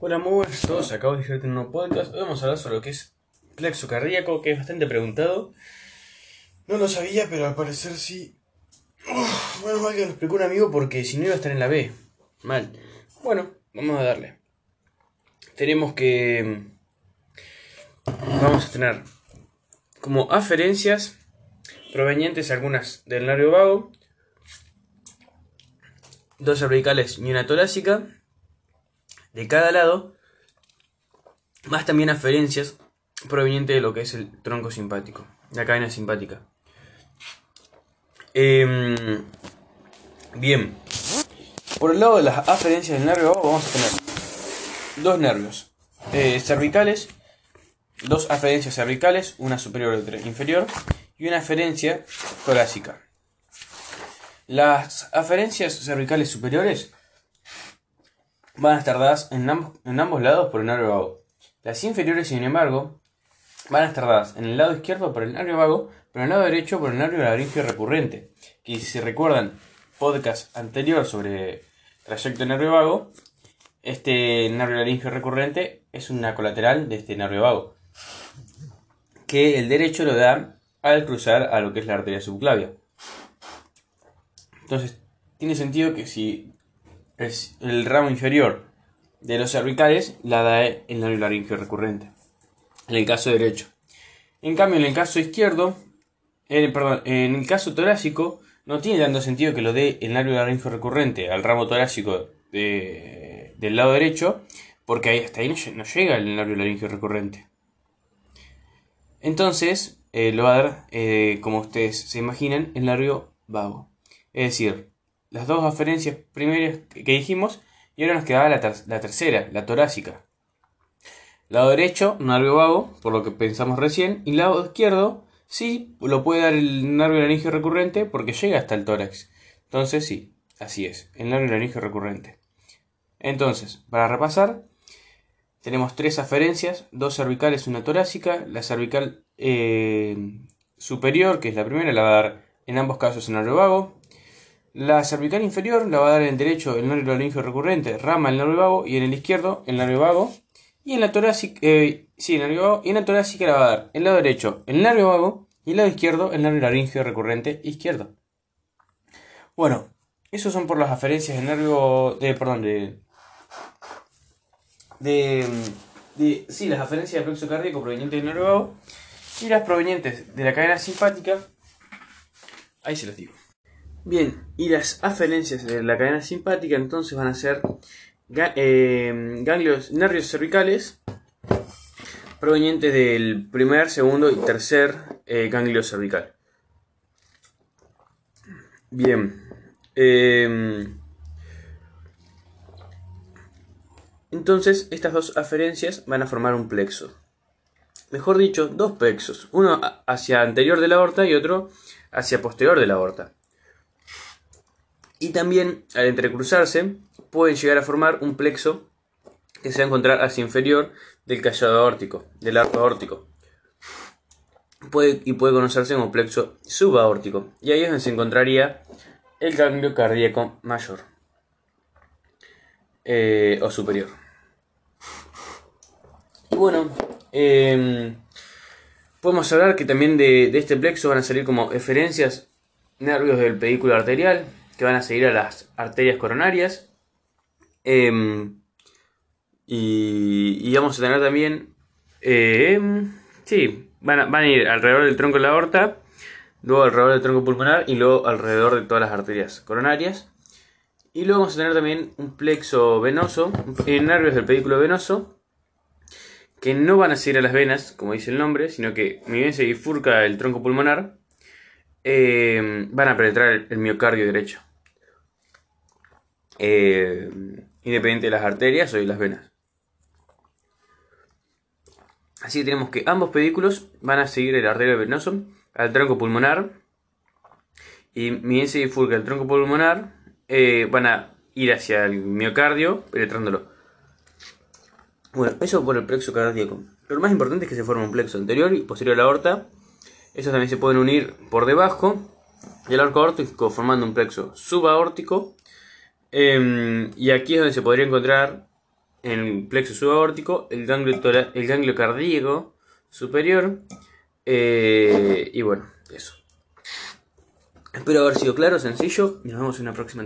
Hola, muy buenas a todos. Acabo de llegar en un podcast. Hoy vamos a hablar sobre lo que es plexo cardíaco, que es bastante preguntado. No lo sabía, pero al parecer sí. Uf, bueno, mal que lo explicó un amigo porque si no iba a estar en la B. Mal. Bueno, vamos a darle. Tenemos que. Vamos a tener como aferencias provenientes algunas del nervio vago, dos cervicales y una torácica de cada lado, más también aferencias provenientes de lo que es el tronco simpático, la cadena simpática. Em, bien, por el lado de las aferencias del nervio vamos a tener dos nervios eh, cervicales, dos aferencias cervicales, una superior y otra inferior, y una aferencia torácica. Las aferencias cervicales superiores van a estar dadas en, ambos, lados por el nervio vago. Las inferiores, sin embargo, van a estar dadas en el lado izquierdo por el nervio vago, pero en el lado derecho por el nervio laringio recurrente. Que si recuerdan podcast anterior sobre trayecto nervio vago, este nervio laringio recurrente es una colateral de este nervio vago. Que el derecho lo da al cruzar a lo que es la arteria subclavia. Entonces, tiene sentido que si el ramo inferior de los cervicales la da el nervio laringio recurrente. En el caso derecho. En cambio, en el caso izquierdo, eh, perdón, en el caso torácico, no tiene tanto sentido que lo dé el nervio laringio recurrente al ramo torácico del lado derecho, porque ahí, hasta ahí no, llega el nervio laringio recurrente. Entonces, eh, lo va a dar, eh, como ustedes se imaginan, el nervio vago. Es decir, las dos aferencias primeras que dijimos y ahora nos quedaba la, tercera, la torácica. Lado derecho, nervio vago, por lo que pensamos recién, y lado izquierdo, sí, lo puede dar el nervio laringio recurrente porque llega hasta el tórax. Entonces sí, así es, el nervio laringio recurrente. Entonces, para repasar, tenemos tres aferencias, dos cervicales, una torácica. La cervical eh, superior, que es la primera, la va a dar en ambos casos el nervio vago. La cervical inferior la va a dar en el derecho el nervio laringio recurrente, rama el nervio vago, y en el izquierdo el nervio vago. Y en la torácica, eh, sí, nervio vago, y en la torácica la va a dar el lado derecho el nervio vago y el lado izquierdo el nervio laringio recurrente izquierdo. Bueno, esos son por las aferencias del nervio, de, perdón, de, de, de sí, las aferencias del plexo cardíaco provenientes del nervio vago y las provenientes de la cadena simpática. Ahí se los digo. Bien, y las aferencias de la cadena simpática entonces van a ser eh, ganglios, nervios cervicales provenientes del primer, segundo y tercer eh, ganglio cervical. Bien. Em, entonces, estas dos aferencias van a formar un plexo. Mejor dicho, dos plexos. Uno hacia anterior de la aorta y otro hacia posterior de la aorta. Y también al entrecruzarse pueden llegar a formar un plexo que se va a encontrar hacia inferior del callado aórtico, del arco aórtico. Puede, y puede conocerse como plexo subaórtico. Y ahí es donde se encontraría el ganglio cardíaco mayor eh, o superior. Y bueno, em, podemos hablar que también de, de este plexo van a salir como eferencias nervios del pedículo arterial, que van a seguir a las arterias coronarias. Em, y, vamos a tener también... Em, sí, van a, van a, ir alrededor del tronco de la aorta, luego alrededor del tronco pulmonar y luego alrededor de todas las arterias coronarias. Y luego vamos a tener también un plexo venoso, en nervios del pedículo venoso, que no van a seguir a las venas, como dice el nombre, sino que mi bien se bifurca el tronco pulmonar, em, van a penetrar el miocardio derecho. Eh, independiente de las arterias o de las venas. Así que tenemos que ambos pedículos van a seguir el arterio venoso al tronco pulmonar y se bifurca el tronco pulmonar, eh, van a ir hacia el miocardio penetrándolo. Bueno, eso por el plexo cardíaco. Pero lo más importante es que se forma un plexo anterior y posterior a la aorta. Esos también se pueden unir por debajo del arco aórtico formando un plexo subaórtico Em, y aquí es donde se podría encontrar en el plexo subaórtico, el ganglio, el ganglio cardíaco superior. Eh, y bueno, eso. Espero haber sido claro, sencillo y nos vemos en una próxima